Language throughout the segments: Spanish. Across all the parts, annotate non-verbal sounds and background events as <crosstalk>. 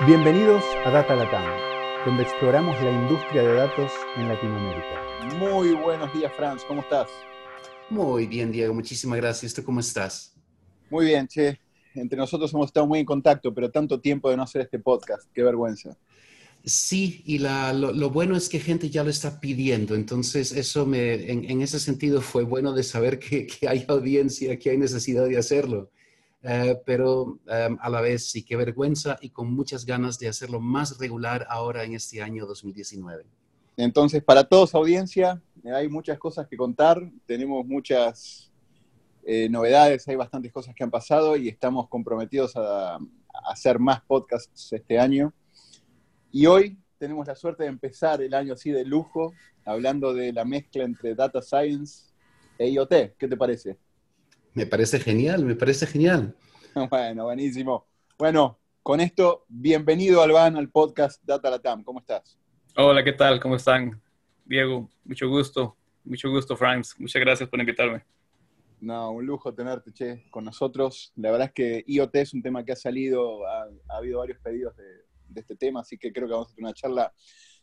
Bienvenidos a Data Latam, donde exploramos la industria de datos en Latinoamérica. Muy buenos días, Franz, ¿cómo estás? Muy bien, Diego, muchísimas gracias. ¿Tú cómo estás? Muy bien, che. Entre nosotros hemos estado muy en contacto, pero tanto tiempo de no hacer este podcast, qué vergüenza. Sí, y lo, bueno es que gente ya lo está pidiendo, entonces eso me, en, ese sentido fue bueno de saber que, hay audiencia, que hay necesidad de hacerlo. Eh, pero em, a la vez sí, qué vergüenza y con muchas ganas de hacerlo más regular ahora en este año 2019. Entonces, para todos, audiencia, hay muchas cosas que contar, tenemos muchas eh, novedades, hay bastantes cosas que han pasado y estamos comprometidos a, a hacer más podcasts este año. Y hoy tenemos la suerte de empezar el año así de lujo, hablando de la mezcla entre Data Science e IoT. ¿Qué te parece? Me parece genial, me parece genial. <laughs> Bueno, buenísimo. Bueno, con esto, bienvenido Alban al podcast Data Latam. ¿Cómo estás? Hola, ¿qué tal? ¿Cómo están? Diego, mucho gusto. Mucho gusto, Franz. Muchas gracias por invitarme. No, un lujo tenerte, che, con nosotros. La verdad es que IoT es un tema que ha salido, ha, habido varios pedidos de, de, este tema, así que creo que vamos a tener una charla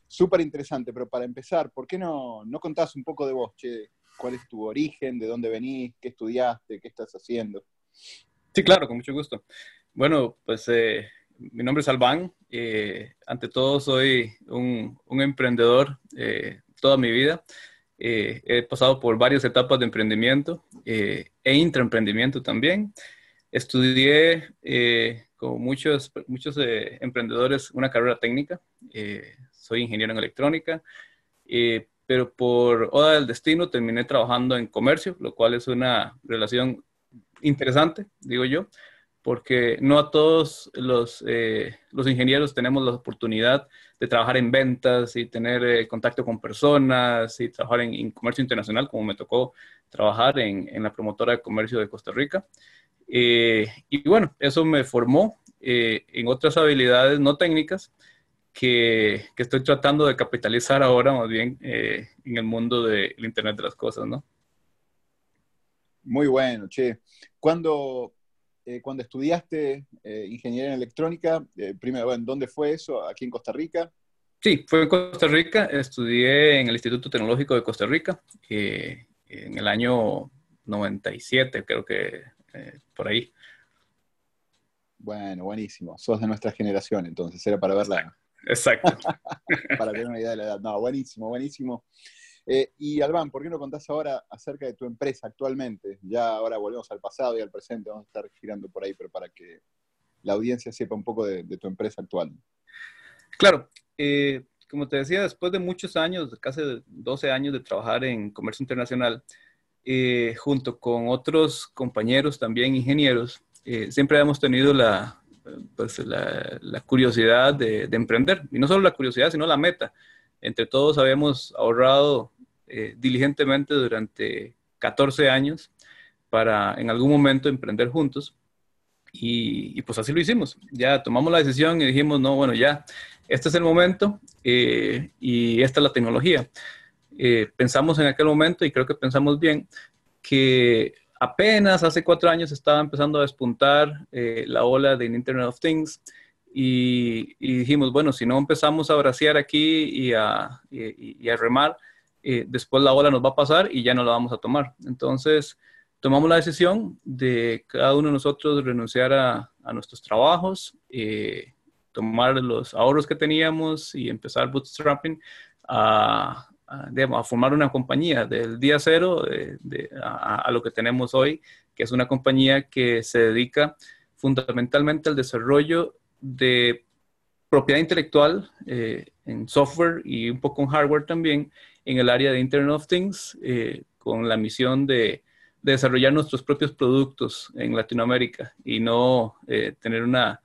súper interesante. Pero para empezar, ¿por qué no, no contás un poco de vos, che? Cuál es tu origen, de dónde venís, qué estudiaste, qué estás haciendo. Sí, claro, con mucho gusto. Bueno, pues eh, mi nombre es Albán. Eh, ante todo soy un, emprendedor eh, toda mi vida. he pasado por varias etapas de emprendimiento e intraemprendimiento también. Estudié, como muchos, muchos emprendedores, una carrera técnica. soy ingeniero en electrónica pero por oda del destino terminé trabajando en comercio, lo cual es una relación interesante, digo yo, porque no a todos los, eh, los ingenieros tenemos la oportunidad de trabajar en ventas y tener eh, contacto con personas y trabajar en, comercio internacional, como me tocó trabajar en, en la promotora de comercio de Costa Rica. Eh, y bueno, eso me formó en otras habilidades no técnicas, que, estoy tratando de capitalizar ahora más bien eh, en el mundo del Internet de las Cosas, ¿no? Muy bueno, che. Cuando, eh, cuando estudiaste eh, ingeniería en electrónica, primero, ¿en dónde fue eso? ¿Aquí en Costa Rica? Sí, fue en Costa Rica. Estudié en el Instituto Tecnológico de Costa Rica en el año 97, creo que por ahí. Bueno, buenísimo. Sos de nuestra generación, entonces era para verla. Exacto. <laughs> Para tener una idea de la edad. No, buenísimo, buenísimo. Eh, y Albán, ¿por qué no contás ahora acerca de tu empresa actualmente? Ya ahora volvemos al pasado y al presente, vamos a estar girando por ahí, pero para que la audiencia sepa un poco de, tu empresa actual. Claro, eh, como te decía, después de muchos años, casi 12 años de trabajar en comercio internacional, eh, junto con otros compañeros también ingenieros, siempre hemos tenido la, pues, la, curiosidad de, emprender. Y no solo la curiosidad, sino la meta. Entre todos habíamos ahorrado eh, diligentemente durante 14 años para en algún momento emprender juntos. Y, pues así lo hicimos. Ya tomamos la decisión y dijimos, no, bueno, ya, este es el momento eh, y esta es la tecnología. Eh, pensamos en aquel momento, y creo que pensamos bien, que apenas hace cuatro años estaba empezando a despuntar eh, la ola del Internet of Things y, dijimos, bueno, si no empezamos a bracear aquí y a, remar, eh, después la ola nos va a pasar y ya no la vamos a tomar. Entonces, tomamos la decisión de cada uno de nosotros renunciar a, nuestros trabajos, eh, tomar los ahorros que teníamos y empezar bootstrapping a, a, formar una compañía del día cero a, lo que tenemos hoy, que es una compañía que se dedica fundamentalmente al desarrollo de propiedad intelectual eh, en software y un poco en hardware también en el área de Internet of Things, eh, con la misión de, desarrollar nuestros propios productos en Latinoamérica y no eh, tener una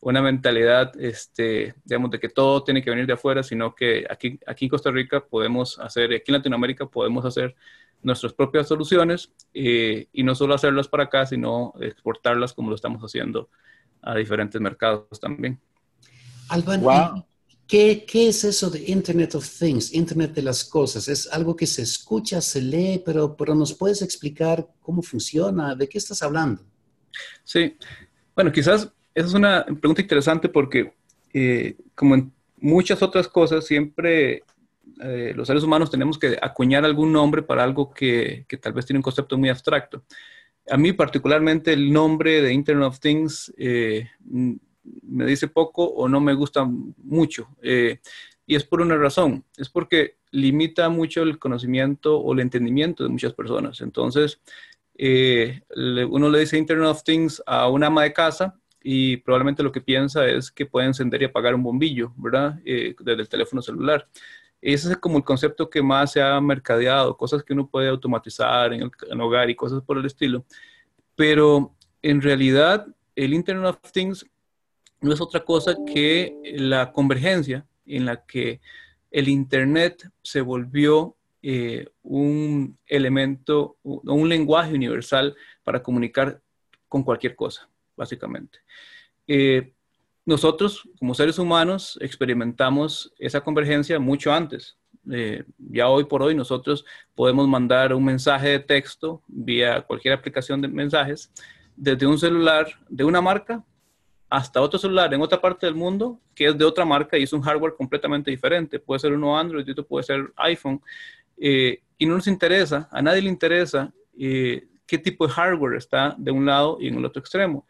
una mentalidad, este, digamos, de que todo tiene que venir de afuera, sino que aquí, aquí en Costa Rica podemos hacer, aquí en Latinoamérica podemos hacer nuestras propias soluciones eh, y no solo hacerlas para acá, sino exportarlas como lo estamos haciendo a diferentes mercados también. Alban, ¿qué, ¿qué, es eso de Internet of Things, Internet de las cosas? Es algo que se escucha, se lee, pero, pero nos puedes explicar cómo funciona, de qué estás hablando. Sí, bueno, quizás esa es una pregunta interesante porque como en muchas otras cosas, siempre los seres humanos tenemos que acuñar algún nombre para algo que, que, tal vez tiene un concepto muy abstracto. A mí particularmente el nombre de Internet of Things me dice poco o no me gusta mucho. y es por una razón, es porque limita mucho el conocimiento o el entendimiento de muchas personas. Entonces, eh, uno le dice Internet of Things a una ama de casa y probablemente lo que piensa es que puede encender y apagar un bombillo, ¿verdad? Eh, desde el teléfono celular. Ese es como el concepto que más se ha mercadeado, cosas que uno puede automatizar en el hogar y cosas por el estilo. Pero en realidad, el Internet of Things no es otra cosa que la convergencia en la que el Internet se volvió eh, un elemento, un lenguaje universal para comunicar con cualquier cosa, básicamente. Eh, nosotros, como seres humanos, experimentamos esa convergencia mucho antes. Eh, ya hoy por hoy nosotros podemos mandar un mensaje de texto vía cualquier aplicación de mensajes desde un celular de una marca hasta otro celular en otra parte del mundo que es de otra marca y es un hardware completamente diferente. Puede ser uno Android otro puede ser iPhone. Eh, y no nos interesa, a nadie le interesa qué tipo de hardware está de un lado y en el otro extremo.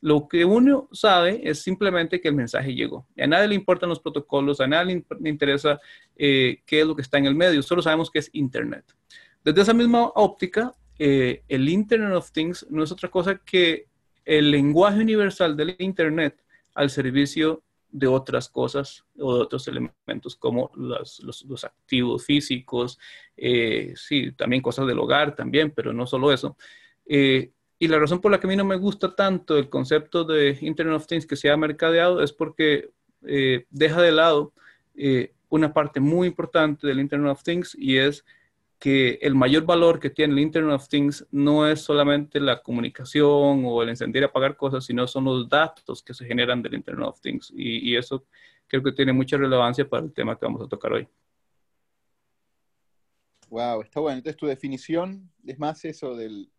Lo que uno sabe es simplemente que el mensaje llegó. A nadie le importan los protocolos, a nadie le interesa eh, qué es lo que está en el medio, solo sabemos que es Internet. Desde esa misma óptica, el Internet of Things no es otra cosa que el lenguaje universal del Internet al servicio de otras cosas o de otros elementos como los, activos físicos, eh, sí, también cosas del hogar también, pero no solo eso. Eh, y la razón por la que a mí no me gusta tanto el concepto de Internet of Things que se ha mercadeado es porque eh, deja de lado una parte muy importante del Internet of Things y es que el mayor valor que tiene el Internet of Things no es solamente la comunicación o el encender y apagar cosas, sino son los datos que se generan del Internet of Things. Y, eso creo que tiene mucha relevancia para el tema que vamos a tocar hoy. Wow, está bueno. Entonces tu definición es más eso del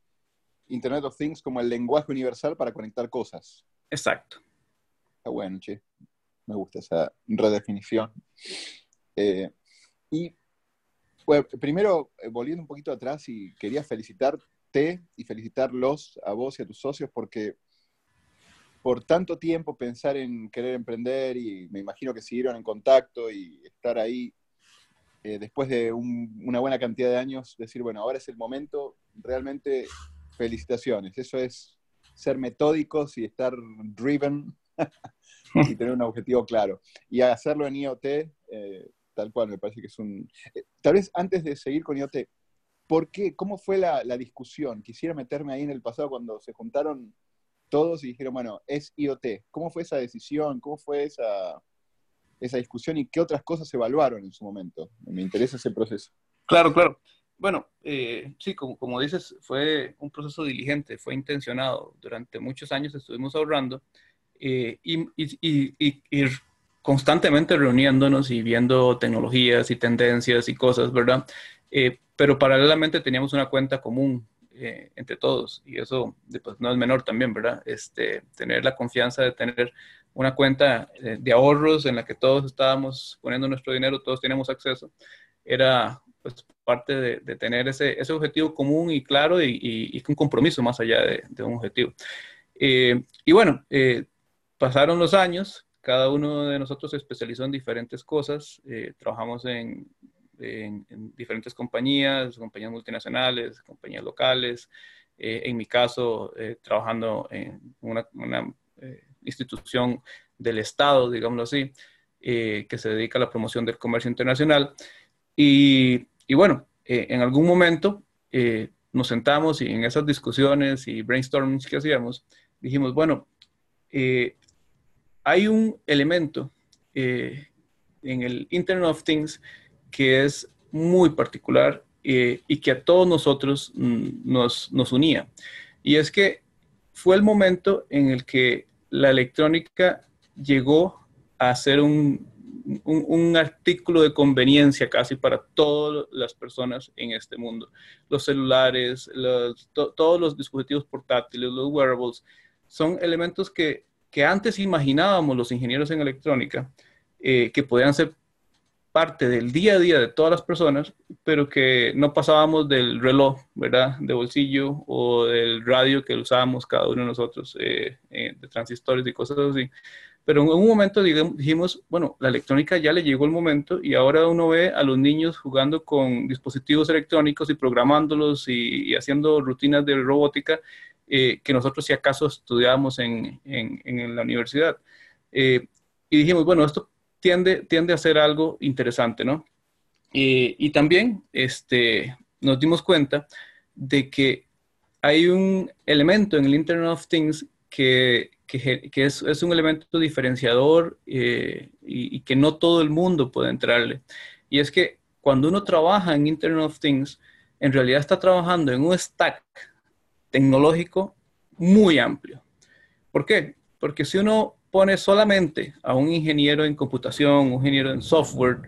Internet of Things como el lenguaje universal para conectar cosas. Exacto. Está bueno, che. Me gusta esa redefinición. Eh, y bueno, primero, eh, volviendo un poquito atrás, y quería felicitarte y felicitarlos a vos y a tus socios porque por tanto tiempo pensar en querer emprender y me imagino que siguieron en contacto y estar ahí eh, después de una buena cantidad de años, decir, bueno, ahora es el momento, realmente felicitaciones. Eso es ser metódicos y estar driven <laughs> y tener un objetivo claro. Y hacerlo en IoT, eh, tal cual, me parece que es un... Eh, tal vez antes de seguir con IoT, ¿por qué? ¿Cómo fue la, discusión? Quisiera meterme ahí en el pasado cuando se juntaron todos y dijeron, bueno, es IoT. ¿Cómo fue esa decisión? ¿Cómo fue esa, esa discusión y qué otras cosas evaluaron en su momento? Me interesa ese proceso. Claro, claro. Bueno, eh, sí, como, como, dices, fue un proceso diligente, fue intencionado. Durante muchos años estuvimos ahorrando eh, y, y, constantemente reuniéndonos y viendo tecnologías y tendencias y cosas, ¿verdad? Eh, pero paralelamente teníamos una cuenta común entre todos y eso pues, no es menor también, ¿verdad? Este, tener la confianza de tener una cuenta de ahorros en la que todos estábamos poniendo nuestro dinero, todos teníamos acceso, era pues parte de, tener ese, objetivo común y claro y, y, un compromiso más allá de, un objetivo. y bueno, pasaron los años, cada uno de nosotros se especializó en diferentes cosas. Eh, trabajamos en, diferentes compañías, compañías multinacionales, compañías locales. Eh, en mi caso, eh, trabajando en una, institución del Estado, digámoslo así, que se dedica a la promoción del comercio internacional. Y, y bueno, en algún momento nos sentamos y en esas discusiones y brainstormings que hacíamos, dijimos, bueno, hay un elemento eh, en el Internet of Things que es muy particular eh, y que a todos nosotros mm, nos, nos, unía. Y es que fue el momento en el que la electrónica llegó a ser un, un, artículo de conveniencia casi para todas las personas en este mundo. Los celulares, todos los dispositivos portátiles, los wearables, son elementos que que antes imaginábamos los ingenieros en electrónica, que podían ser parte del día a día de todas las personas, pero que no pasábamos del reloj, ¿verdad? De bolsillo o del radio que usábamos cada uno de nosotros, eh, eh, de transistores y cosas así. Pero en un momento dijimos, bueno, la electrónica ya le llegó el momento y ahora uno ve a los niños jugando con dispositivos electrónicos y programándolos y, haciendo rutinas de robótica eh, que nosotros si acaso estudiábamos en, en, en la universidad. y dijimos, bueno, esto tiende, tiende a ser algo interesante, ¿no? y también este, nos dimos cuenta de que hay un elemento en el Internet of Things que, que, es, un elemento diferenciador eh, y, y, que no todo el mundo puede entrarle. Y es que cuando uno trabaja en Internet of Things, en realidad está trabajando en un stack tecnológico muy amplio. ¿Por qué? Porque si uno pone solamente a un ingeniero en computación, un ingeniero en software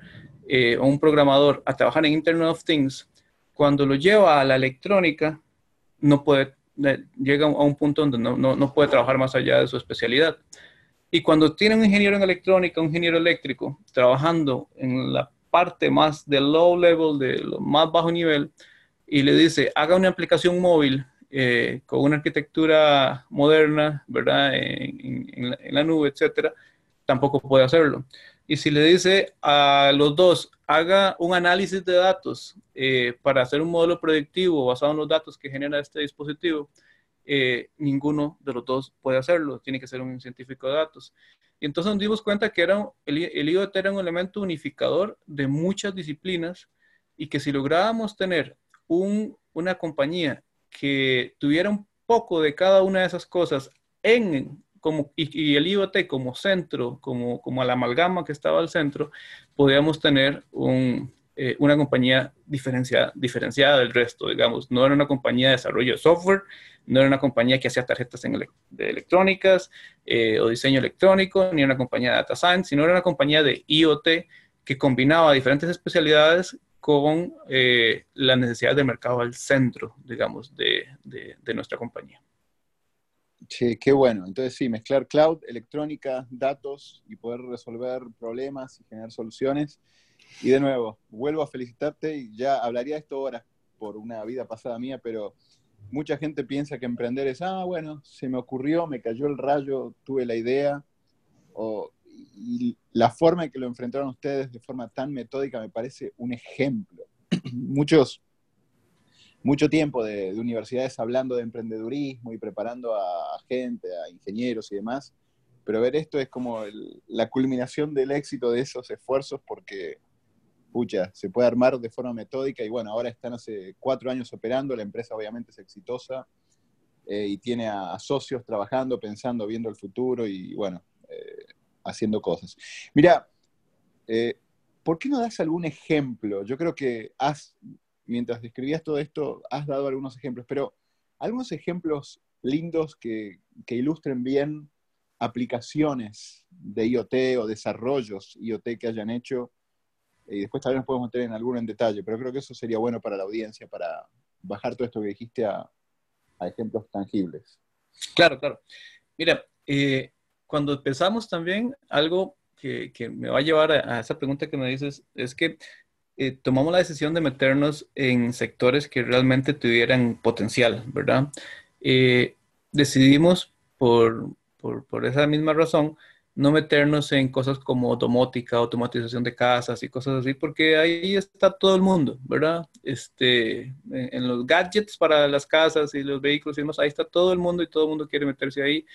eh, o un programador a trabajar en Internet of Things, cuando lo lleva a la electrónica, no puede, llega a un punto donde no, no, no puede trabajar más allá de su especialidad. Y cuando tiene un ingeniero en electrónica, un ingeniero eléctrico, trabajando en la parte más de low level, de lo más bajo nivel, y le dice, haga una aplicación móvil eh, con una arquitectura moderna, ¿verdad? En, la, nube, etcétera, tampoco puede hacerlo. Y si le dice a los dos, haga un análisis de datos eh, para hacer un modelo predictivo basado en los datos que genera este dispositivo, eh, ninguno de los dos puede hacerlo, tiene que ser un científico de datos. Y entonces nos dimos cuenta que era, el, el IoT era un elemento unificador de muchas disciplinas y que si lográbamos tener un, una compañía que tuviera un poco de cada una de esas cosas en como, y, el IoT como centro, como, como la amalgama que estaba al centro, podíamos tener un, eh, una compañía diferenciada, diferenciada del resto, digamos. No era una compañía de desarrollo de software, no era una compañía que hacía tarjetas en de electrónicas eh, o diseño electrónico, ni una compañía de data science, sino era una compañía de IoT que combinaba diferentes especialidades con eh, las necesidades del mercado al centro, digamos, de, de, nuestra compañía. Sí, qué bueno. Entonces, sí, mezclar cloud, electrónica, datos y poder resolver problemas y generar soluciones. Y de nuevo, vuelvo a felicitarte y ya hablaría esto ahora por una vida pasada mía, pero mucha gente piensa que emprender es, ah, bueno, se me ocurrió, me cayó el rayo, tuve la idea, o y la forma en que lo enfrentaron ustedes de forma tan metódica me parece un ejemplo. <clears throat> Muchos, mucho tiempo de, universidades hablando de emprendedurismo y preparando a, gente, a ingenieros y demás, pero ver esto es como la culminación del éxito de esos esfuerzos porque, pucha, se puede armar de forma metódica y bueno, ahora están hace cuatro años operando, la empresa obviamente es exitosa eh, y tiene a, socios trabajando, pensando, viendo el futuro y bueno, eh, haciendo cosas. Mira, eh, ¿por qué no das algún ejemplo? Yo creo que has, mientras describías todo esto, has dado algunos ejemplos, pero algunos ejemplos lindos que, ilustren bien aplicaciones de IoT o desarrollos IoT que hayan hecho. Y después también nos podemos meter en alguno en detalle, pero creo que eso sería bueno para la audiencia, para bajar todo esto que dijiste a, ejemplos tangibles. Claro, claro. Mira, eh, cuando pensamos también, algo que, que me va a llevar a, esa pregunta que me dices, es que eh, tomamos la decisión de meternos en sectores que realmente tuvieran potencial, ¿verdad? Eh, decidimos por, por, por, esa misma razón no meternos en cosas como domótica, automatización de casas y cosas así, porque ahí está todo el mundo, ¿verdad? Este, en, en los gadgets para las casas y los vehículos y demás, ahí está todo el mundo y todo el mundo quiere meterse ahí.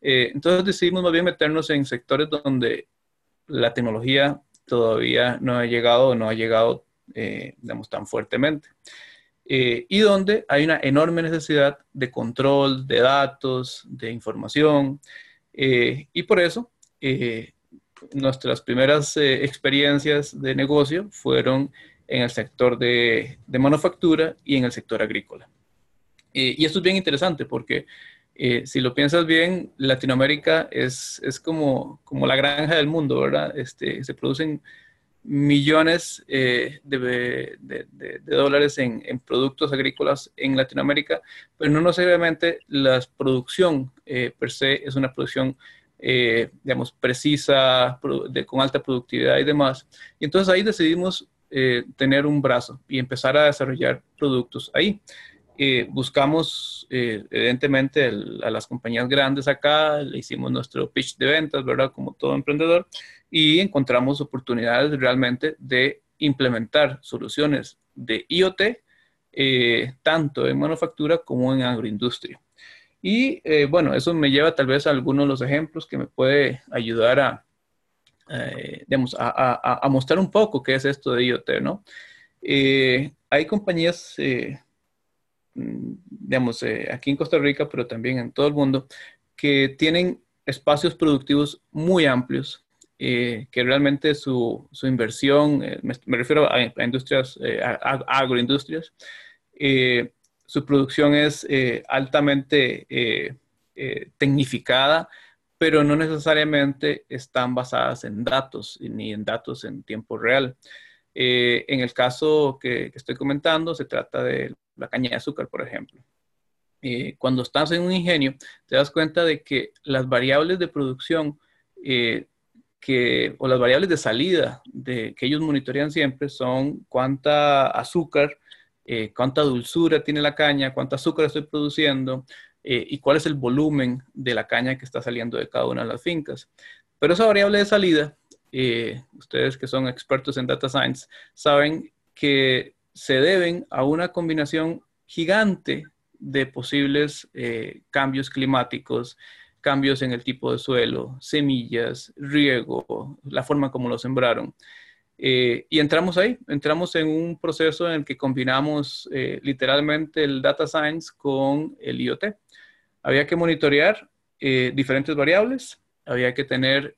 Eh, entonces decidimos más bien meternos en sectores donde la tecnología todavía no ha llegado, no ha llegado, eh, digamos, tan fuertemente. Eh, y donde hay una enorme necesidad de control de datos, de información. y por eso, nuestras primeras experiencias de negocio fueron en el sector de, de manufactura y en el sector agrícola. y esto es bien interesante porque eh, si lo piensas bien, Latinoamérica es, es como, como la granja del mundo, ¿verdad? Este, se producen millones eh, de, de, dólares en, en, productos agrícolas en Latinoamérica, pero no necesariamente la producción eh, per se es una producción eh, digamos, precisa, con alta productividad y demás. Y entonces ahí decidimos tener un brazo y empezar a desarrollar productos ahí. Eh, buscamos, evidentemente, a las compañías grandes acá, le hicimos nuestro pitch de ventas, ¿verdad? Como todo emprendedor, y encontramos oportunidades realmente de implementar soluciones de IoT, tanto en manufactura como en agroindustria. Y eh, bueno, eso me lleva tal vez a algunos de los ejemplos que me puede ayudar a, eh, digamos, a, a, mostrar un poco qué es esto de IoT, ¿no? Eh, hay compañías, mm, digamos, aquí en Costa Rica, pero también en todo el mundo, que tienen espacios productivos muy amplios, que realmente su, su inversión, me, me, refiero a, industrias, agroindustrias, su producción es eh, altamente eh, eh, tecnificada, pero no necesariamente están basadas en datos ni en datos en tiempo real. en el caso que, estoy comentando, se trata de la caña de azúcar, por ejemplo. cuando estás en un ingenio, te das cuenta de que las variables de producción que, o las variables de salida que ellos monitorean siempre son cuánta azúcar eh, cuánta dulzura tiene la caña, cuánta azúcar estoy produciendo eh, y cuál es el volumen de la caña que está saliendo de cada una de las fincas. Pero esa variable de salida, eh, ustedes que son expertos en data science, saben que se deben a una combinación gigante de posibles cambios climáticos, cambios en el tipo de suelo, semillas, riego, la forma como lo sembraron. Eh, y entramos ahí, entramos en un proceso en el que combinamos eh, literalmente el data science con el IoT. Había que monitorear eh, diferentes variables, había que tener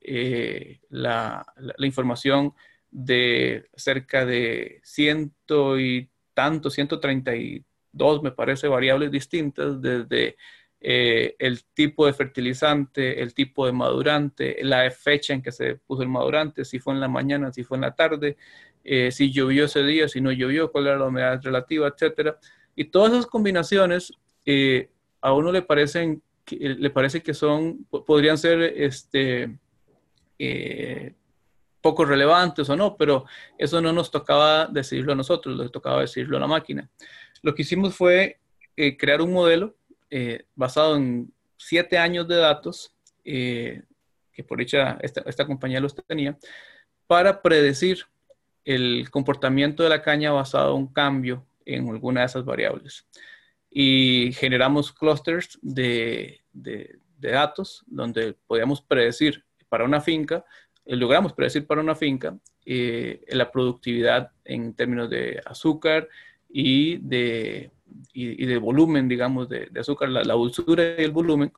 la, información de cerca de ciento y tanto, 132 me parece variables distintas, desde eh, el tipo de fertilizante, el tipo de madurante, la fecha en que se puso el madurante, si fue en la mañana, si fue en la tarde, eh, si llovió ese día, si no llovió, cuál era la humedad relativa, etcétera. Y todas esas combinaciones eh, a uno le parecen le parece que son podrían ser este poco relevantes o no, pero eso no nos tocaba decidirlo a nosotros, lo tocaba decidirlo a la máquina. Lo que hicimos fue crear un modelo eh, basado en siete años de datos, eh, que por hecha esta, esta, compañía los tenía, para predecir el comportamiento de la caña basado en un cambio en alguna de esas variables. Y generamos clusters de, de, datos donde podíamos predecir para una finca, eh, logramos predecir para una finca la productividad en términos de azúcar y de y, de volumen, digamos, de, azúcar, la, dulzura y el volumen,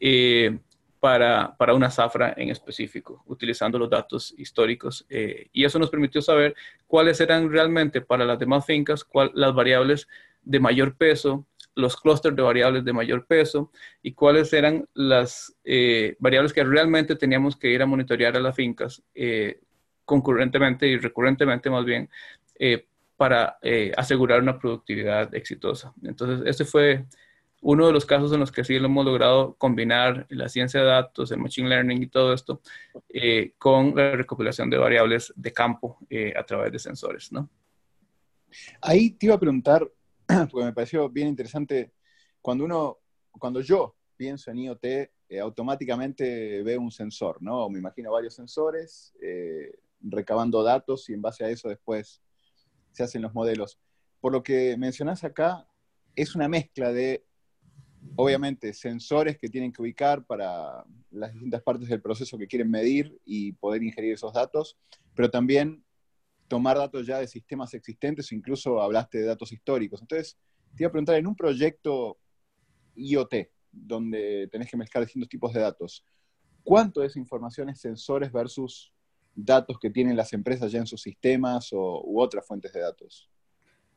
eh, para, para, una zafra en específico, utilizando los datos históricos. Eh, y eso nos permitió saber cuáles eran realmente para las demás fincas las variables de mayor peso, los clústeres de variables de mayor peso y cuáles eran las eh, variables que realmente teníamos que ir a monitorear a las fincas concurrentemente y recurrentemente más bien para eh, asegurar una productividad exitosa. Entonces, este fue uno de los casos en los que sí lo hemos logrado combinar la ciencia de datos, el machine learning y todo esto eh, con la recopilación de variables de campo eh, a través de sensores, ¿no? Ahí te iba a preguntar, <clears throat> porque me pareció bien interesante, cuando uno, cuando yo pienso en IoT, automáticamente veo un sensor, ¿no? Me imagino varios sensores recabando datos y en base a eso después se hacen los modelos. Por lo que mencionás acá, es una mezcla de, obviamente, sensores que tienen que ubicar para las distintas partes del proceso que quieren medir y poder ingerir esos datos, pero también tomar datos ya de sistemas existentes, incluso hablaste de datos históricos. Entonces, te iba a preguntar, en un proyecto IoT, donde tenés que mezclar distintos tipos de datos, ¿cuánto de esa información es sensores versus datos que tienen las empresas ya en sus sistemas o, u otras fuentes de datos.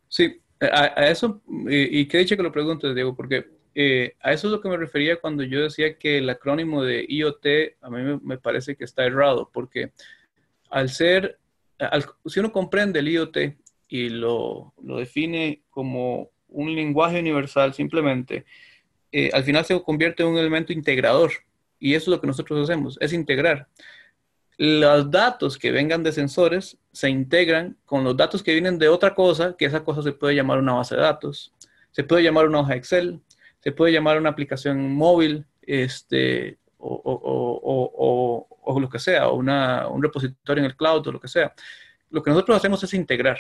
Sí, a, eso, y, qué dicho que lo preguntes, Diego, porque eh, a eso es lo que me refería cuando yo decía que el acrónimo de IoT a mí me, parece que está errado, porque al ser, si uno comprende el IoT y lo, define como un lenguaje universal simplemente, eh, al final se convierte en un elemento integrador Y eso es lo que nosotros hacemos, es integrar. Los datos que vengan de sensores se integran con los datos que vienen de otra cosa, que esa cosa se puede llamar una base de datos, se puede llamar una hoja Excel, se puede llamar una aplicación móvil, este, o, lo que sea, o una, un repositorio en el cloud o lo que sea. Lo que nosotros hacemos es integrar.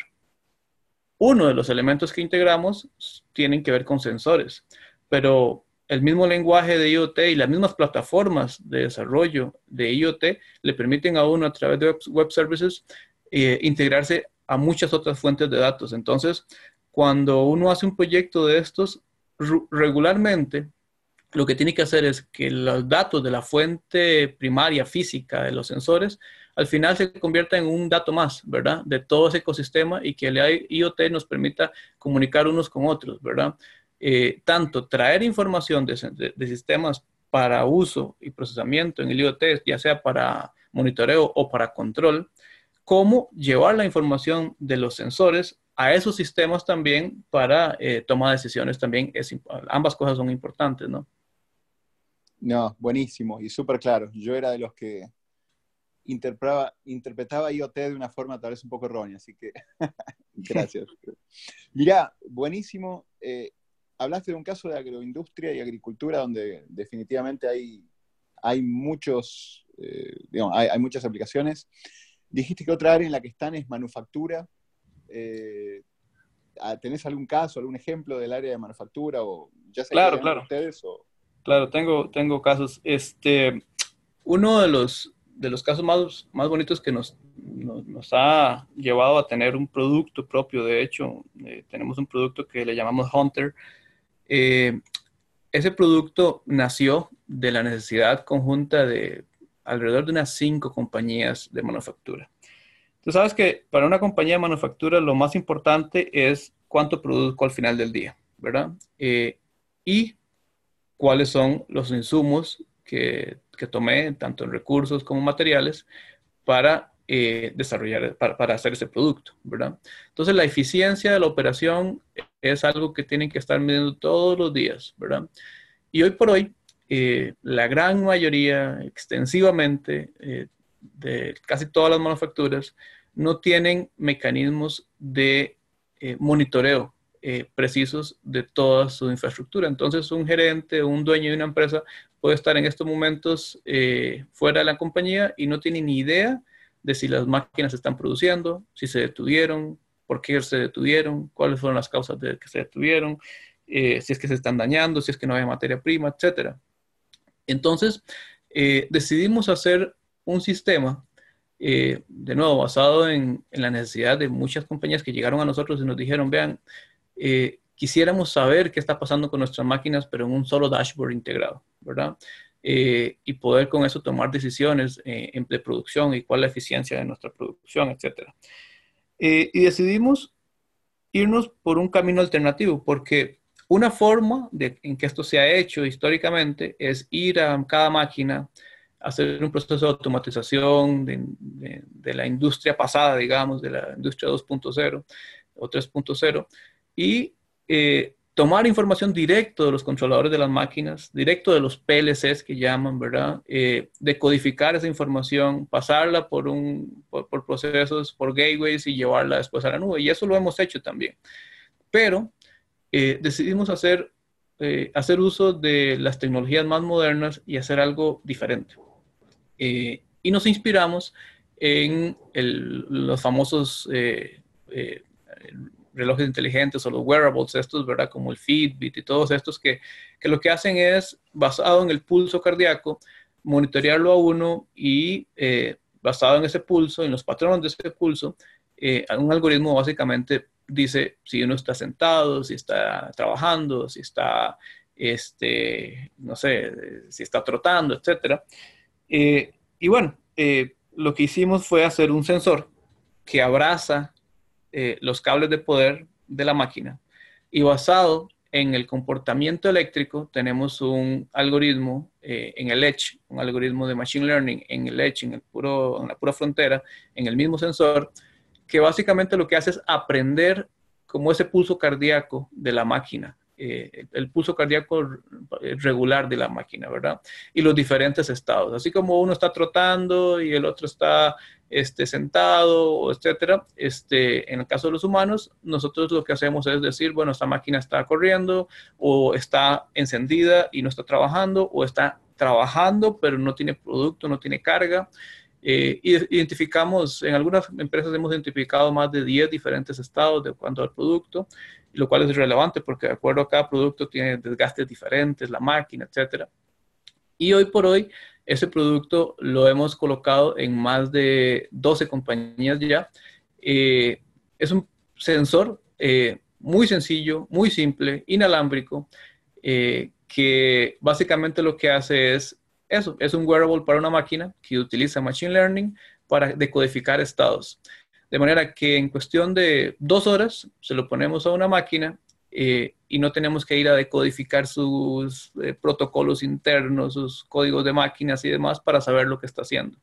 Uno de los elementos que integramos tienen que ver con sensores, pero el mismo lenguaje de IoT y las mismas plataformas de desarrollo de IoT le permiten a uno a través de web services eh, integrarse a muchas otras fuentes de datos. Entonces, cuando uno hace un proyecto de estos, regularmente lo que tiene que hacer es que los datos de la fuente primaria física de los sensores al final se convierta en un dato más, ¿verdad? De todo ese ecosistema y que el IoT nos permita comunicar unos con otros, ¿verdad? Eh, tanto traer información de, sistemas para uso y procesamiento en el IoT, ya sea para monitoreo o para control, como llevar la información de los sensores a esos sistemas también para eh, toma de decisiones también. Es, ambas cosas son importantes, ¿no? No, buenísimo y súper claro. Yo era de los que interpretaba, interpretaba IoT de una forma tal vez un poco errónea, así que <laughs> gracias. <laughs> Mirá, buenísimo. Eh, hablaste de un caso de agroindustria y agricultura donde definitivamente hay, hay muchos, eh, digamos, hay, muchas aplicaciones. Dijiste que otra área en la que están es manufactura. Eh, ¿Tenés algún caso, algún ejemplo del área de manufactura? O ya claro, claro. ustedes? Claro, tengo, tengo casos. Este, uno de los, de los casos más, más bonitos que nos, nos, ha llevado a tener un producto propio, de hecho, eh, tenemos un producto que le llamamos Hunter. Eh, ese producto nació de la necesidad conjunta de alrededor de unas cinco compañías de manufactura. Tú sabes que para una compañía de manufactura lo más importante es cuánto produzco al final del día, ¿verdad? Eh, y cuáles son los insumos que, que tomé, tanto en recursos como materiales, para eh, desarrollar, para, hacer ese producto, ¿verdad? Entonces, la eficiencia de la operación es algo que tienen que estar midiendo todos los días, ¿verdad? Y hoy por hoy, eh, la gran mayoría, extensivamente, eh, de casi todas las manufacturas, no tienen mecanismos de monitoreo eh, precisos de toda su infraestructura. Entonces, un gerente, un dueño de una empresa puede estar en estos momentos eh, fuera de la compañía y no tiene ni idea de si las máquinas están produciendo, si se detuvieron, por qué se detuvieron, cuáles fueron las causas de que se detuvieron, eh, si es que se están dañando, si es que no hay materia prima, etc. Entonces, decidimos hacer un sistema de nuevo, basado en, en, la necesidad de muchas compañías que llegaron a nosotros y nos dijeron, vean, eh, quisiéramos saber qué está pasando con nuestras máquinas, pero en un solo dashboard integrado, ¿verdad? Eh, y poder con eso tomar decisiones eh, en de producción y cuál es la eficiencia de nuestra producción, etc. y decidimos irnos por un camino alternativo, porque una forma en que esto se ha hecho históricamente es ir a cada máquina, hacer un proceso de automatización de la industria pasada, digamos, de la industria 2.0 o 3.0, y eh, tomar información directo de los controladores de las máquinas, directo de los PLCs que llaman, ¿verdad? Eh, decodificar esa información, pasarla por, un, por, procesos, por gateways y llevarla después a la nube. Y eso lo hemos hecho también. Pero eh, decidimos hacer, hacer uso de las tecnologías más modernas y hacer algo diferente. y nos inspiramos en los famosos relojes inteligentes o los wearables estos, ¿verdad? Como el Fitbit y todos estos que, que lo que hacen es, basado en el pulso cardíaco, monitorearlo a uno y eh, basado en ese pulso, en los patrones de ese pulso, eh, un algoritmo básicamente dice si uno está sentado, si está trabajando, si está, este, no sé, si está trotando, etc. Eh, y bueno, lo que hicimos fue hacer un sensor que abraza eh, los cables de poder de la máquina y basado en el comportamiento eléctrico tenemos un algoritmo eh, en el Edge, un algoritmo de Machine Learning en el Edge, en, el puro, en la pura frontera, en el mismo sensor, que básicamente lo que hace es aprender como ese pulso cardíaco de la máquina eh, el pulso cardíaco regular de la máquina, ¿verdad? Y los diferentes estados. Así como uno está trotando y el otro está este, sentado, etcétera. Este, en el caso de los humanos, nosotros lo que hacemos es decir, bueno, esta máquina está corriendo o está encendida y no está trabajando o está trabajando pero no tiene producto, no tiene carga. Eh, identificamos, en algunas empresas hemos identificado más de 10 diferentes estados de cuanto al producto, lo cual es relevante porque de acuerdo a cada producto tiene desgastes diferentes, la máquina, etc. Y hoy por hoy, ese producto lo hemos colocado en más de 12 compañías ya. Eh, es un sensor eh, muy sencillo, muy simple, inalámbrico, que básicamente lo que hace es eso, es un wearable para una máquina que utiliza Machine Learning para decodificar estados. De manera que en cuestión de dos horas se lo ponemos a una máquina eh, y no tenemos que ir a decodificar sus eh, protocolos internos, sus códigos de máquinas y demás para saber lo que está haciendo.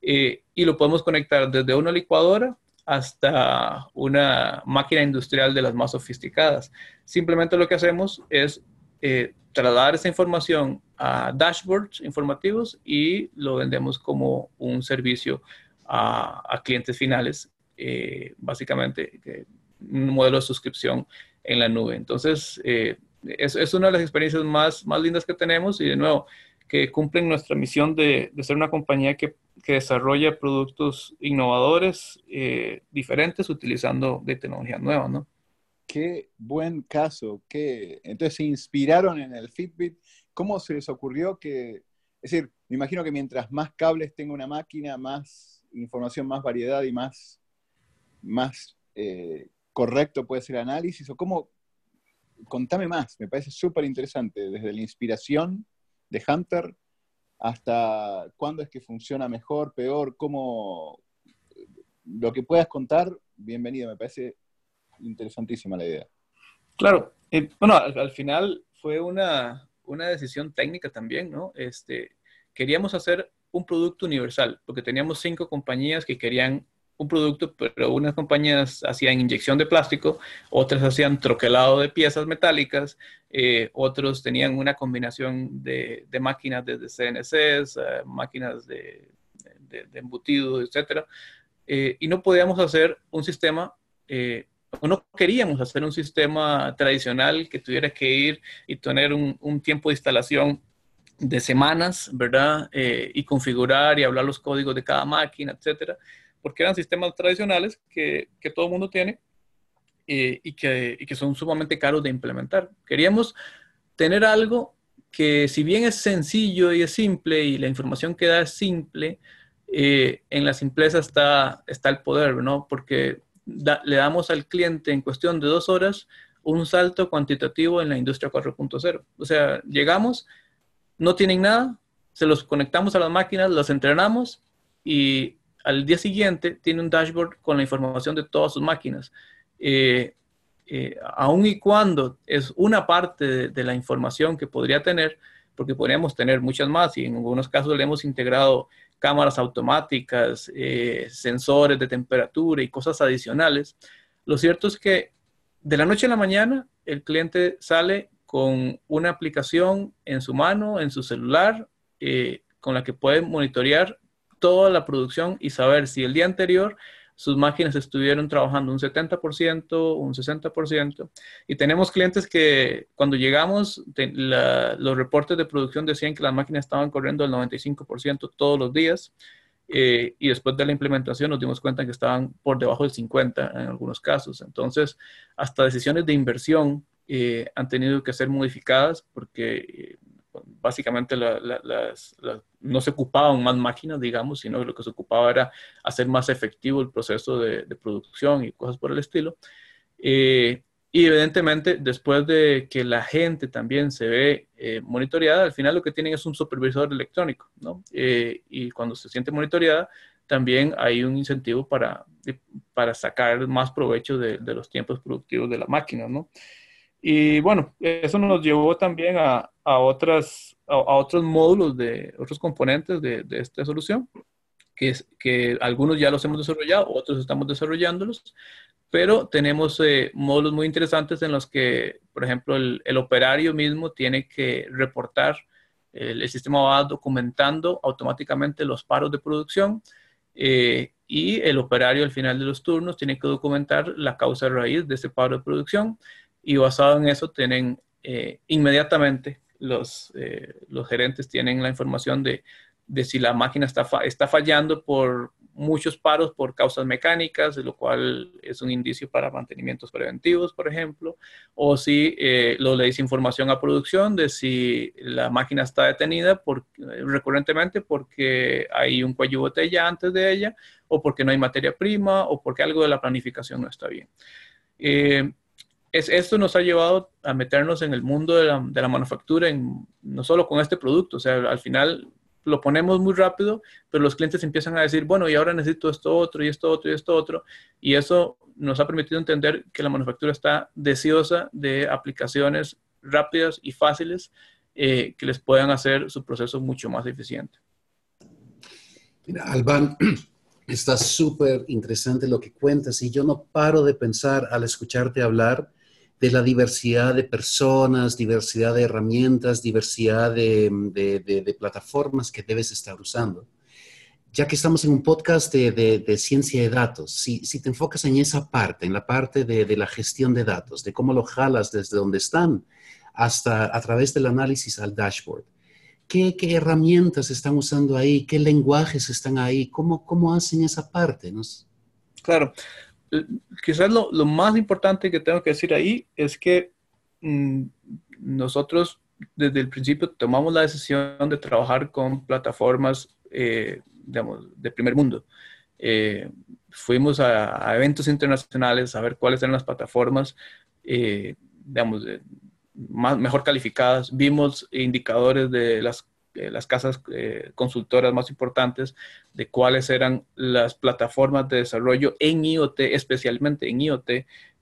Eh, y lo podemos conectar desde una licuadora hasta una máquina industrial de las más sofisticadas. Simplemente lo que hacemos es trasladar esa información a dashboards informativos y lo vendemos como un servicio a, clientes finales, eh, básicamente un modelo de suscripción en la nube. Entonces, eh, es, una de las experiencias más, más lindas que tenemos y de nuevo, que cumplen nuestra misión de, ser una compañía que, que, desarrolla productos innovadores, eh, diferentes, utilizando de tecnología nueva, ¿no? Qué buen caso. que Entonces se inspiraron en el Fitbit. ¿Cómo se les ocurrió que, es decir, me imagino que mientras más cables tenga una máquina, más información, más variedad y más, más eh, correcto puede ser análisis? ¿O cómo? Contame más, me parece súper interesante, desde la inspiración de Hunter hasta cuándo es que funciona mejor, peor, cómo lo que puedas contar, bienvenido, me parece interesantísima la idea. Claro, eh, bueno, al, final fue una, una, decisión técnica también, ¿no? Este, queríamos hacer un producto universal, porque teníamos cinco compañías que querían un producto, pero unas compañías hacían inyección de plástico, otras hacían troquelado de piezas metálicas, eh, otros tenían una combinación de, de máquinas desde CNCs, eh, máquinas de, de, de, embutido, etc. y no podíamos hacer un sistema no queríamos hacer un sistema tradicional que tuviera que ir y tener un, tiempo de instalación de semanas, ¿verdad? Eh, y configurar y hablar los códigos de cada máquina, etcétera, porque eran sistemas tradicionales que, todo el mundo tiene eh, y, que, que son sumamente caros de implementar. Queríamos tener algo que si bien es sencillo y es simple y la información que da es simple, eh, en la simpleza está, está el poder, ¿no? Porque le damos al cliente en cuestión de dos horas un salto cuantitativo en la industria 4.0. O sea, llegamos, no tienen nada, se los conectamos a las máquinas, los entrenamos y al día siguiente tiene un dashboard con la información de todas sus máquinas. Eh, eh, aun y cuando es una parte de, la información que podría tener, porque podríamos tener muchas más y en algunos casos le hemos integrado cámaras automáticas, eh, sensores de temperatura y cosas adicionales. Lo cierto es que de la noche a la mañana el cliente sale con una aplicación en su mano, en su celular, eh, con la que puede monitorear toda la producción y saber si el día anterior sus máquinas estuvieron trabajando un 70%, un 60%. Y tenemos clientes que cuando llegamos, los reportes de producción decían que las máquinas estaban corriendo el 95% todos los días. Eh, y después de la implementación nos dimos cuenta que estaban por debajo del 50 en algunos casos. Entonces, hasta decisiones de inversión eh, han tenido que ser modificadas porque básicamente no se ocupaban más máquinas, digamos, sino lo que se ocupaba era hacer más efectivo el proceso de, producción y cosas por el estilo. Eh, y evidentemente, después de que la gente también se ve eh, monitoreada, al final lo que tienen es un supervisor electrónico, ¿no? Eh, y cuando se siente monitoreada, también hay un incentivo para, para sacar más provecho de, de los tiempos productivos de la máquina, ¿no? Y bueno, eso nos llevó también a, a otras, a, otros módulos de otros componentes de, de esta solución, que, es, que algunos ya los hemos desarrollado, otros estamos desarrollándolos, pero tenemos eh, módulos muy interesantes en los que, por ejemplo, el, operario mismo tiene que reportar, el, sistema va documentando automáticamente los paros de producción eh, y el operario al final de los turnos tiene que documentar la causa raíz de ese paro de producción y basado en eso tienen eh, inmediatamente los, los gerentes tienen la información de, de si la máquina está, está fallando por muchos paros por causas mecánicas, lo cual es un indicio para mantenimientos preventivos, por ejemplo, o si eh, lo le dice información a producción de si la máquina está detenida por, recurrentemente porque hay un cuello botella antes de ella, o porque no hay materia prima, o porque algo de la planificación no está bien. Eh, es, esto nos ha llevado a meternos en el mundo de la, manufactura, no solo con este producto, o sea, al final lo ponemos muy rápido, pero los clientes empiezan a decir, bueno, y ahora necesito esto otro, y esto otro, y esto otro. Y eso nos ha permitido entender que la manufactura está deseosa de aplicaciones rápidas y fáciles eh, que les puedan hacer su proceso mucho más eficiente. Mira, Alban, <clears throat> está súper interesante lo que cuentas y yo no paro de pensar al escucharte hablar de la diversidad de personas, diversidad de herramientas, diversidad de, plataformas que debes estar usando. Ya que estamos en un podcast de, ciencia de datos, si, te enfocas en esa parte, en la parte de, la gestión de datos, de cómo lo jalas desde donde están hasta a través del análisis al dashboard, ¿qué, herramientas están usando ahí? ¿Qué lenguajes están ahí? ¿Cómo, cómo hacen esa parte? Claro, quizás lo, más importante que tengo que decir ahí es que mm, nosotros desde el principio tomamos la decisión de trabajar con plataformas, eh, de primer mundo. Eh, fuimos a, eventos internacionales a ver cuáles eran las plataformas, eh, digamos, más, mejor calificadas. Vimos indicadores de las eh, las casas eh, consultoras más importantes de cuáles eran las plataformas de desarrollo en IoT, especialmente en IoT,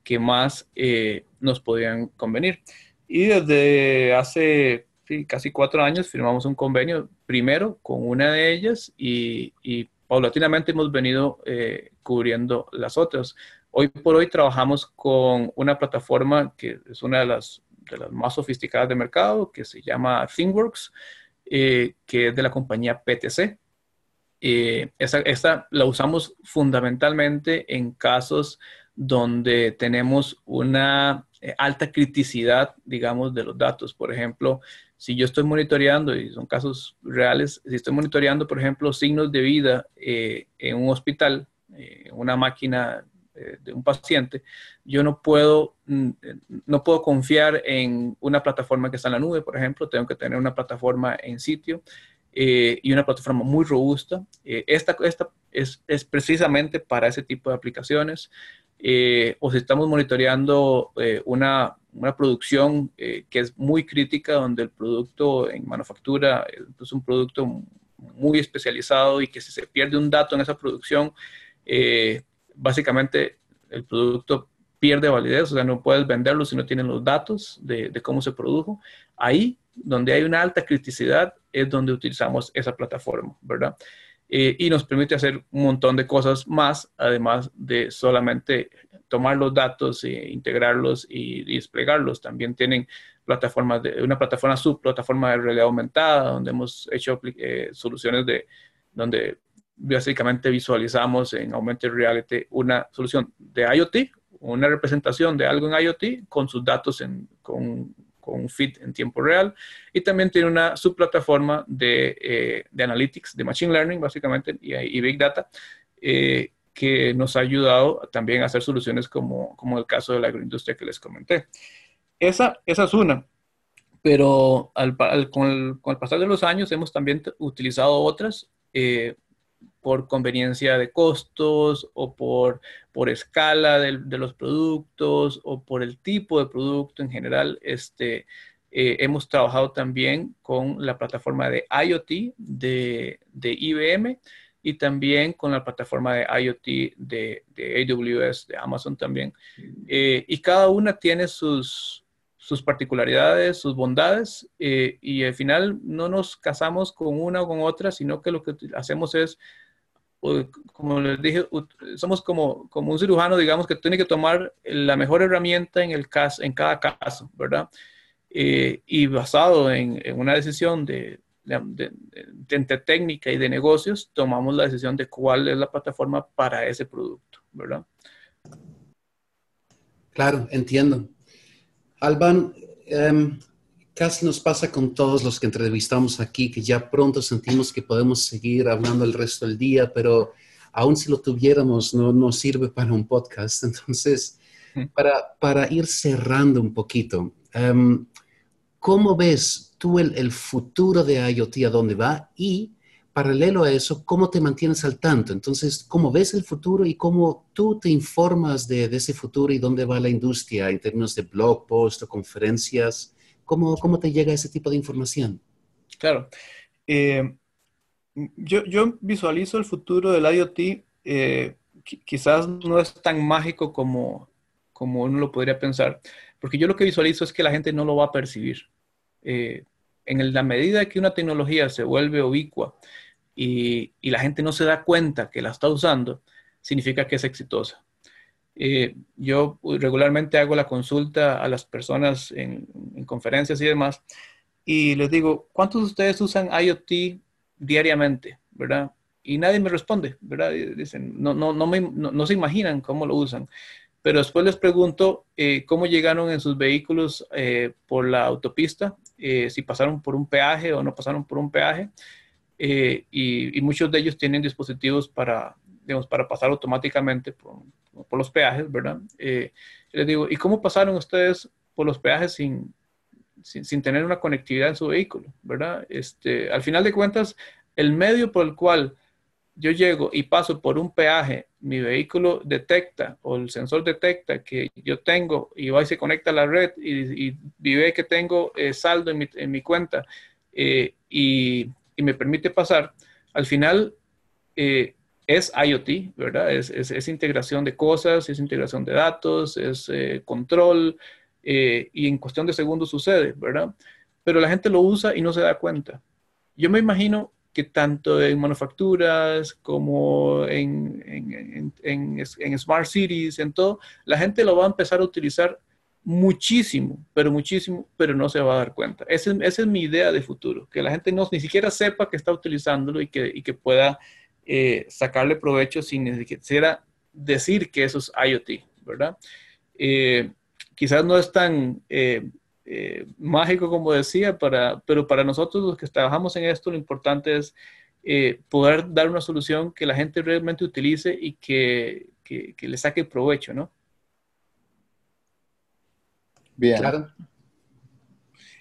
que más eh, nos podían convenir. Y desde hace casi cuatro años firmamos un convenio primero con una de ellas y, paulatinamente hemos venido cubriendo las otras. Hoy por hoy trabajamos con una plataforma que es una de las, de las más sofisticadas de mercado, que se llama ThingWorks. Eh, que es de la compañía PTC. Eh, esta, la usamos fundamentalmente en casos donde tenemos una eh, alta criticidad, digamos, de los datos. Por ejemplo, si yo estoy monitoreando, y son casos reales, si estoy monitoreando, por ejemplo, signos de vida en un hospital, una máquina eh, de un paciente, yo no puedo, mm, no puedo confiar en una plataforma que está en la nube, por ejemplo, tengo que tener una plataforma en sitio eh, y una plataforma muy robusta. Eh, esta esta es, es, precisamente para ese tipo de aplicaciones. o si estamos monitoreando una, una, producción que es muy crítica, donde el producto en manufactura es un producto muy especializado y que si se pierde un dato en esa producción, eh, básicamente el producto pierde validez, o sea, no puedes venderlo si no tienen los datos de, cómo se produjo. Ahí, donde hay una alta criticidad, es donde utilizamos esa plataforma, ¿verdad? Eh, y nos permite hacer un montón de cosas más, además de solamente tomar los datos e integrarlos y, desplegarlos. También tienen plataformas de, una plataforma subplataforma de realidad aumentada, donde hemos hecho eh, soluciones de donde básicamente visualizamos en Augmented Reality una solución de IoT, una representación de algo en IoT con sus datos en, con, con un feed en tiempo real y también tiene una subplataforma de, eh, de analytics, de machine learning básicamente y, big data eh, que nos ha ayudado también a hacer soluciones como, como el caso de la agroindustria que les comenté. Esa, esa es una, pero al, con, el, pasar de los años hemos también utilizado otras. Eh, por conveniencia de costos o por, por escala de, los productos o por el tipo de producto en general. Este, eh, hemos trabajado también con la plataforma de IoT de, IBM y también con la plataforma de IoT de, AWS, de Amazon también. Eh, y cada una tiene sus, sus particularidades, sus bondades, eh, y al final no nos casamos con una o con otra, sino que lo que hacemos es como les dije, somos como, como un cirujano, digamos, que tiene que tomar la mejor herramienta en, el caso, en cada caso, ¿verdad? Eh, y basado en, una decisión de, de, técnica y de negocios, tomamos la decisión de cuál es la plataforma para ese producto, ¿verdad? Claro, entiendo. Alban, em, casi nos pasa con todos los que entrevistamos aquí, que ya pronto sentimos que podemos seguir hablando el resto del día, pero aún si lo tuviéramos, no nos sirve para un podcast. Entonces, para, para ir cerrando un poquito, um, ¿cómo ves tú el, el, futuro de IoT a dónde va? Y paralelo a eso, ¿cómo te mantienes al tanto? Entonces, ¿cómo ves el futuro y cómo tú te informas de, de ese futuro y dónde va la industria en términos de blog posts o conferencias? ¿Cómo, ¿Cómo te llega ese tipo de información? Claro. Eh, yo, yo, visualizo el futuro del IoT, eh, quizás no es tan mágico como, como uno lo podría pensar, porque yo lo que visualizo es que la gente no lo va a percibir. Eh, en la medida que una tecnología se vuelve ubicua y, la gente no se da cuenta que la está usando, significa que es exitosa. Eh, yo regularmente hago la consulta a las personas en, conferencias y demás, y les digo, ¿cuántos de ustedes usan IoT diariamente? ¿Verdad? Y nadie me responde, ¿verdad? Dicen, no, no, no, me, no, se imaginan cómo lo usan. Pero después les pregunto eh, cómo llegaron en sus vehículos eh, por la autopista, si pasaron por un peaje o no pasaron por un peaje. Y, muchos de ellos tienen dispositivos para, digamos, para pasar automáticamente por, por los peajes, ¿verdad? Eh, les digo, ¿y cómo pasaron ustedes por los peajes sin, sin, tener una conectividad en su vehículo, ¿verdad? Este, al final de cuentas, el medio por el cual yo llego y paso por un peaje, mi vehículo detecta o el sensor detecta que yo tengo y va y se conecta a la red y, ve que tengo eh, saldo en mi, en mi cuenta eh, y, y, me permite pasar, al final eh, es IoT, ¿verdad? Es, integración de cosas, es integración de datos, es eh, control eh, y en cuestión de segundos sucede, ¿verdad? Pero la gente lo usa y no se da cuenta. Yo me imagino que tanto en manufacturas como en, en, smart cities, en todo, la gente lo va a empezar a utilizar muchísimo, pero muchísimo, pero no se va a dar cuenta. Esa, es mi idea de futuro, que la gente no ni siquiera sepa que está utilizándolo y que, y que pueda eh, sacarle provecho sin ni siquiera decir que eso es IoT, ¿verdad? Eh, quizás no es tan eh, mágico como decía, para, pero para nosotros los que trabajamos en esto, lo importante es poder dar una solución que la gente realmente utilice y que, que, le saque provecho, ¿no? Bien. Claro.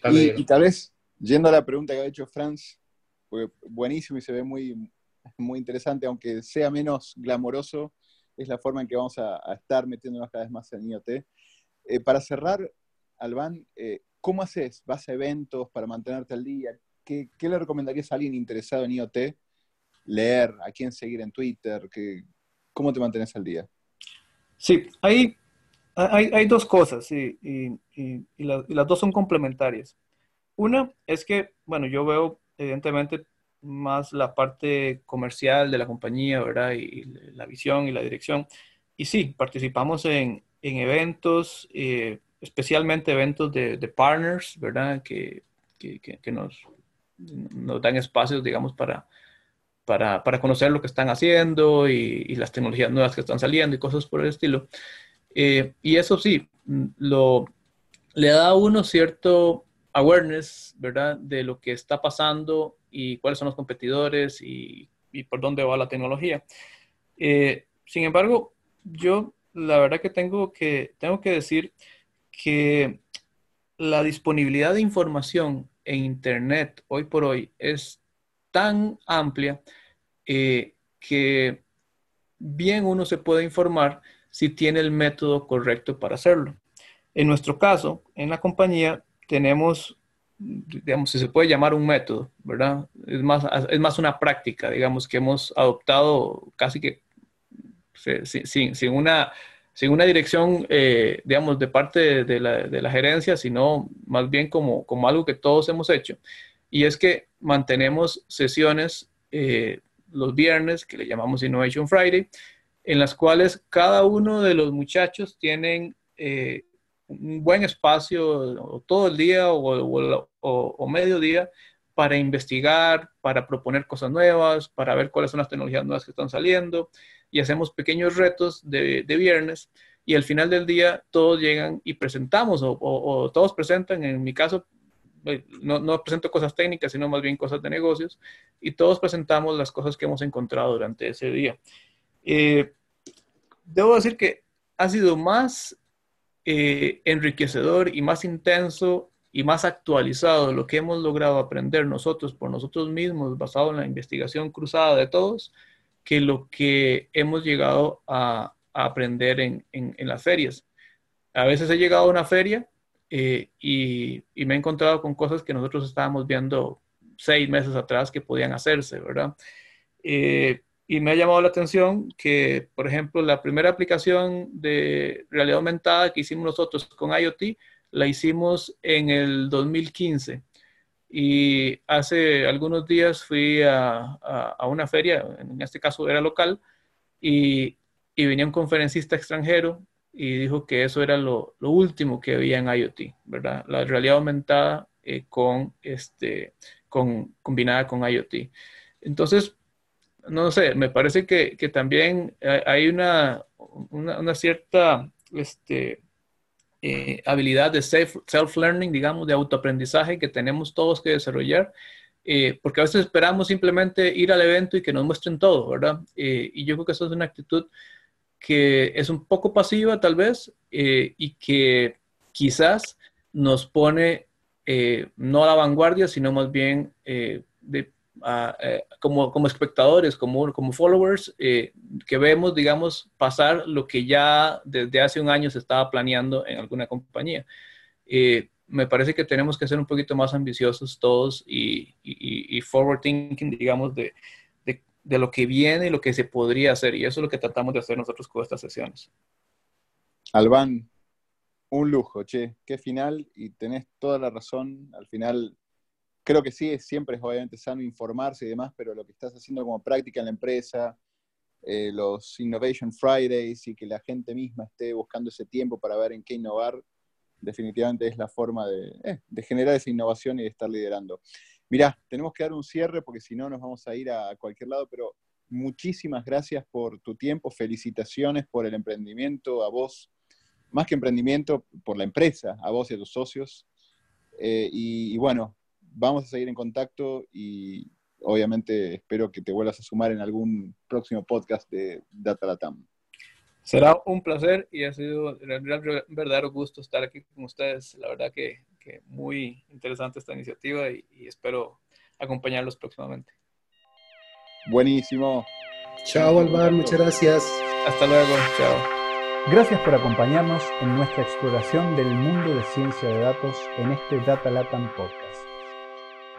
Y, y, tal vez, yendo a la pregunta que ha hecho Franz, fue buenísimo y se ve muy, muy interesante, aunque sea menos glamoroso, es la forma en que vamos a, estar metiéndonos cada vez más en IoT. Eh, para cerrar, Alban, eh, ¿cómo haces? ¿Vas a eventos para mantenerte al día? ¿Qué, ¿Qué, le recomendarías a alguien interesado en IoT? Leer, a quién seguir en Twitter, ¿Qué, ¿cómo te mantienes al día? Sí, hay, hay, hay dos cosas y, y, y, las dos son complementarias. Una es que, bueno, yo veo evidentemente más la parte comercial de la compañía, ¿verdad? Y, la visión y la dirección. Y sí, participamos en, en eventos, eh, especialmente eventos de, de, partners, ¿verdad? Que, que, que, nos, nos dan espacios, digamos, para, para, para, conocer lo que están haciendo y, y, las tecnologías nuevas que están saliendo y cosas por el estilo. Eh, y eso sí, lo, le da a uno cierto awareness, ¿verdad? De lo que está pasando y cuáles son los competidores y, por dónde va la tecnología. Eh, sin embargo, yo la verdad que tengo que, tengo que decir que la disponibilidad de información en Internet hoy por hoy es tan amplia eh, que bien uno se puede informar si tiene el método correcto para hacerlo. En nuestro caso, en la compañía, tenemos digamos, si se puede llamar un método, ¿verdad? Es más, es más una práctica, digamos, que hemos adoptado casi que sin, sin, una, sin una dirección, eh, digamos, de parte de la, de la, gerencia, sino más bien como, como algo que todos hemos hecho. Y es que mantenemos sesiones eh, los viernes, que le llamamos Innovation Friday, en las cuales cada uno de los muchachos tienen eh, un buen espacio todo el día o, o, medio día para investigar, para proponer cosas nuevas, para ver cuáles son las tecnologías nuevas que están saliendo y hacemos pequeños retos de, viernes y al final del día todos llegan y presentamos o, todos presentan, en mi caso eh, no, no, presento cosas técnicas, sino más bien cosas de negocios y todos presentamos las cosas que hemos encontrado durante ese día. Eh, debo decir que ha sido más eh, enriquecedor y más intenso y más actualizado lo que hemos logrado aprender nosotros por nosotros mismos, basado en la investigación cruzada de todos, que lo que hemos llegado a, aprender en, las ferias. A veces he llegado a una feria eh, y, me he encontrado con cosas que nosotros estábamos viendo seis meses atrás que podían hacerse, ¿verdad? Eh, y me ha llamado la atención que, por ejemplo, la primera aplicación de realidad aumentada que hicimos nosotros con IoT, la hicimos en el 2015. Y hace algunos días fui a, una feria, en este caso era local, y, y, venía un conferencista extranjero y dijo que eso era lo, último que había en IoT, ¿verdad? La realidad aumentada eh, con, este, con, combinada con IoT. Entonces, no sé, me parece que, también hay una, una, cierta este, eh, habilidad de self-learning, digamos, de autoaprendizaje que tenemos todos que desarrollar, eh, porque a veces esperamos simplemente ir al evento y que nos muestren todo, ¿verdad? Eh, y yo creo que eso es una actitud que es un poco pasiva tal vez y que quizás nos pone no a la vanguardia, sino más bien de eh, como, como espectadores, como, como followers, eh, que vemos, digamos, pasar lo que ya desde hace un año se estaba planeando en alguna compañía. Eh, me parece que tenemos que ser un poquito más ambiciosos todos y, y, forward thinking, digamos, de, de, de, lo que viene y lo que se podría hacer. Y eso es lo que tratamos de hacer nosotros con estas sesiones. Alban, un lujo, che, qué final y tenés toda la razón. Al final creo que sí, siempre es obviamente sano informarse y demás, pero lo que estás haciendo como práctica en la empresa, eh, los Innovation Fridays y que la gente misma esté buscando ese tiempo para ver en qué innovar, definitivamente es la forma de, eh, de generar esa innovación y de estar liderando. Mirá, tenemos que dar un cierre porque si no nos vamos a ir a cualquier lado, pero muchísimas gracias por tu tiempo, felicitaciones por el emprendimiento, a vos, más que emprendimiento, por la empresa, a vos y a tus socios. Eh, y, bueno, vamos a seguir en contacto y obviamente espero que te vuelvas a sumar en algún próximo podcast de Data Latam. Será un placer y ha sido un verdadero gusto estar aquí con ustedes. La verdad que, que muy interesante esta iniciativa y, y espero acompañarlos próximamente. Buenísimo. Chao, Alvar, muchas gracias. Hasta luego, chao. Gracias por acompañarnos en nuestra exploración del mundo de ciencia de datos en este Data Latam Podcast.